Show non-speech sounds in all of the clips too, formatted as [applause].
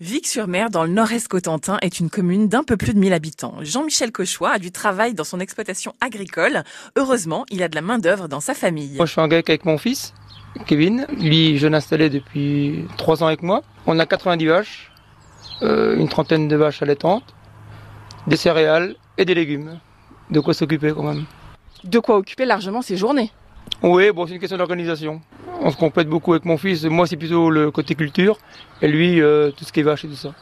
Vic-sur-Mer, dans le nord-est Cotentin, est une commune d'un peu plus de 1000 habitants. Jean-Michel Cochois a du travail dans son exploitation agricole. Heureusement, il a de la main-d'œuvre dans sa famille. Moi, je suis en GAEC avec mon fils, Kevin. Lui, je l'ai installé depuis 3 ans avec moi. On a 90 vaches, euh, une trentaine de vaches allaitantes, des céréales et des légumes. De quoi s'occuper quand même. De quoi occuper largement ses journées. Oui, bon, c'est une question d'organisation. On se complète beaucoup avec mon fils. Moi, c'est plutôt le côté culture. Et lui, euh, tout ce qui est vache et tout ça.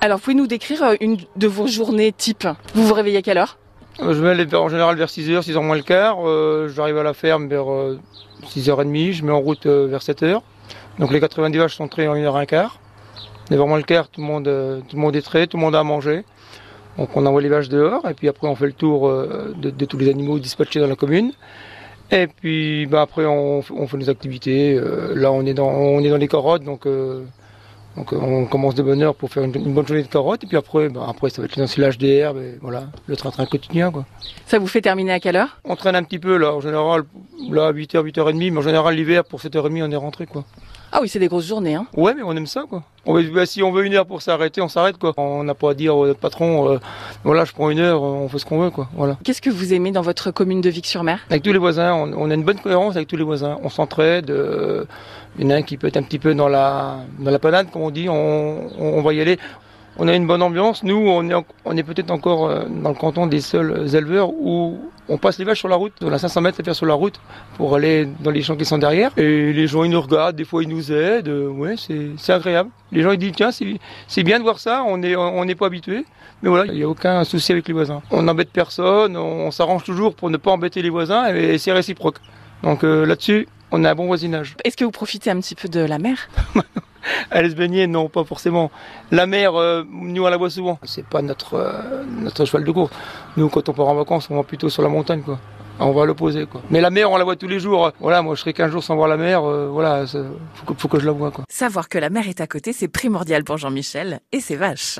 Alors, pouvez nous décrire euh, une de vos journées type Vous vous réveillez à quelle heure? Euh, Je me lève en général vers 6h, 6h moins le quart. Euh, J'arrive à la ferme vers euh, 6h30. Je mets en route vers 7h. Donc les 90 vaches sont traitées en 1h15. 9h moins le quart, tout le, monde, tout le monde est trait, tout le monde a à manger. Donc on envoie les vaches dehors et puis après on fait le tour de, de tous les animaux dispatchés dans la commune. Et puis bah, après on, fait nos activités. Euh, là on est dans, on est dans les carottes donc, euh, donc euh, on commence de bonne heure pour faire une, une bonne journée de carottes. Et puis après, bah, après ça va être l'ensilage des herbes et voilà, le train-train quotidien. Quoi. Ça vous fait terminer à quelle heure? On traîne un petit peu là, en général, là 8h, 8h30, mais en général l'hiver pour 7h30 on est rentré quoi. Ah oui, c'est des grosses journées. Hein. Ouais mais on aime ça quoi. On veut- bah, si on veut une heure pour s'arrêter, on s'arrête quoi. On n'a pas à dire au patron, euh, voilà je prends une heure, on fait ce qu'on veut quoi. Voilà. Qu'est-ce que vous aimez dans votre commune de Vic-sur-Mer? Avec tous les voisins, on, on a une bonne cohérence avec tous les voisins. On s'entraide. euh, il y en a un qui peut être un petit peu dans la dans la panade, comme on dit. On, on, on va y aller. On a une bonne ambiance. Nous, on est en- on est peut-être encore euh, dans le canton des seuls éleveurs où on passe les vaches sur la route. On a 500 mètres à faire sur la route pour aller dans les champs qui sont derrière. Et les gens ils nous regardent, des fois ils nous aident. Euh, Ouais, c'est agréable. Les gens ils disent tiens c'est bien de voir ça. On est on n'est pas habitué. Mais voilà, il n'y a aucun souci avec les voisins. On n'embête personne, on, on s'arrange toujours pour ne pas embêter les voisins et, c'est réciproque. Donc euh, là-dessus, on a un bon voisinage. Est-ce que vous profitez un petit peu de la mer? [laughs] Aller se baigner, non, pas forcément. La mer, euh, nous on la voit souvent. C'est pas notre euh, notre cheval de course. Nous, quand on part en vacances, on va plutôt sur la montagne, quoi. On va à l'opposé, quoi. Mais la mer, on la voit tous les jours. Voilà, moi, je serai 15 jours sans voir la mer. euh, voilà, ça- faut que, faut que je la vois, quoi. Savoir que la mer est à côté, c'est primordial pour Jean-Michel et ses vaches.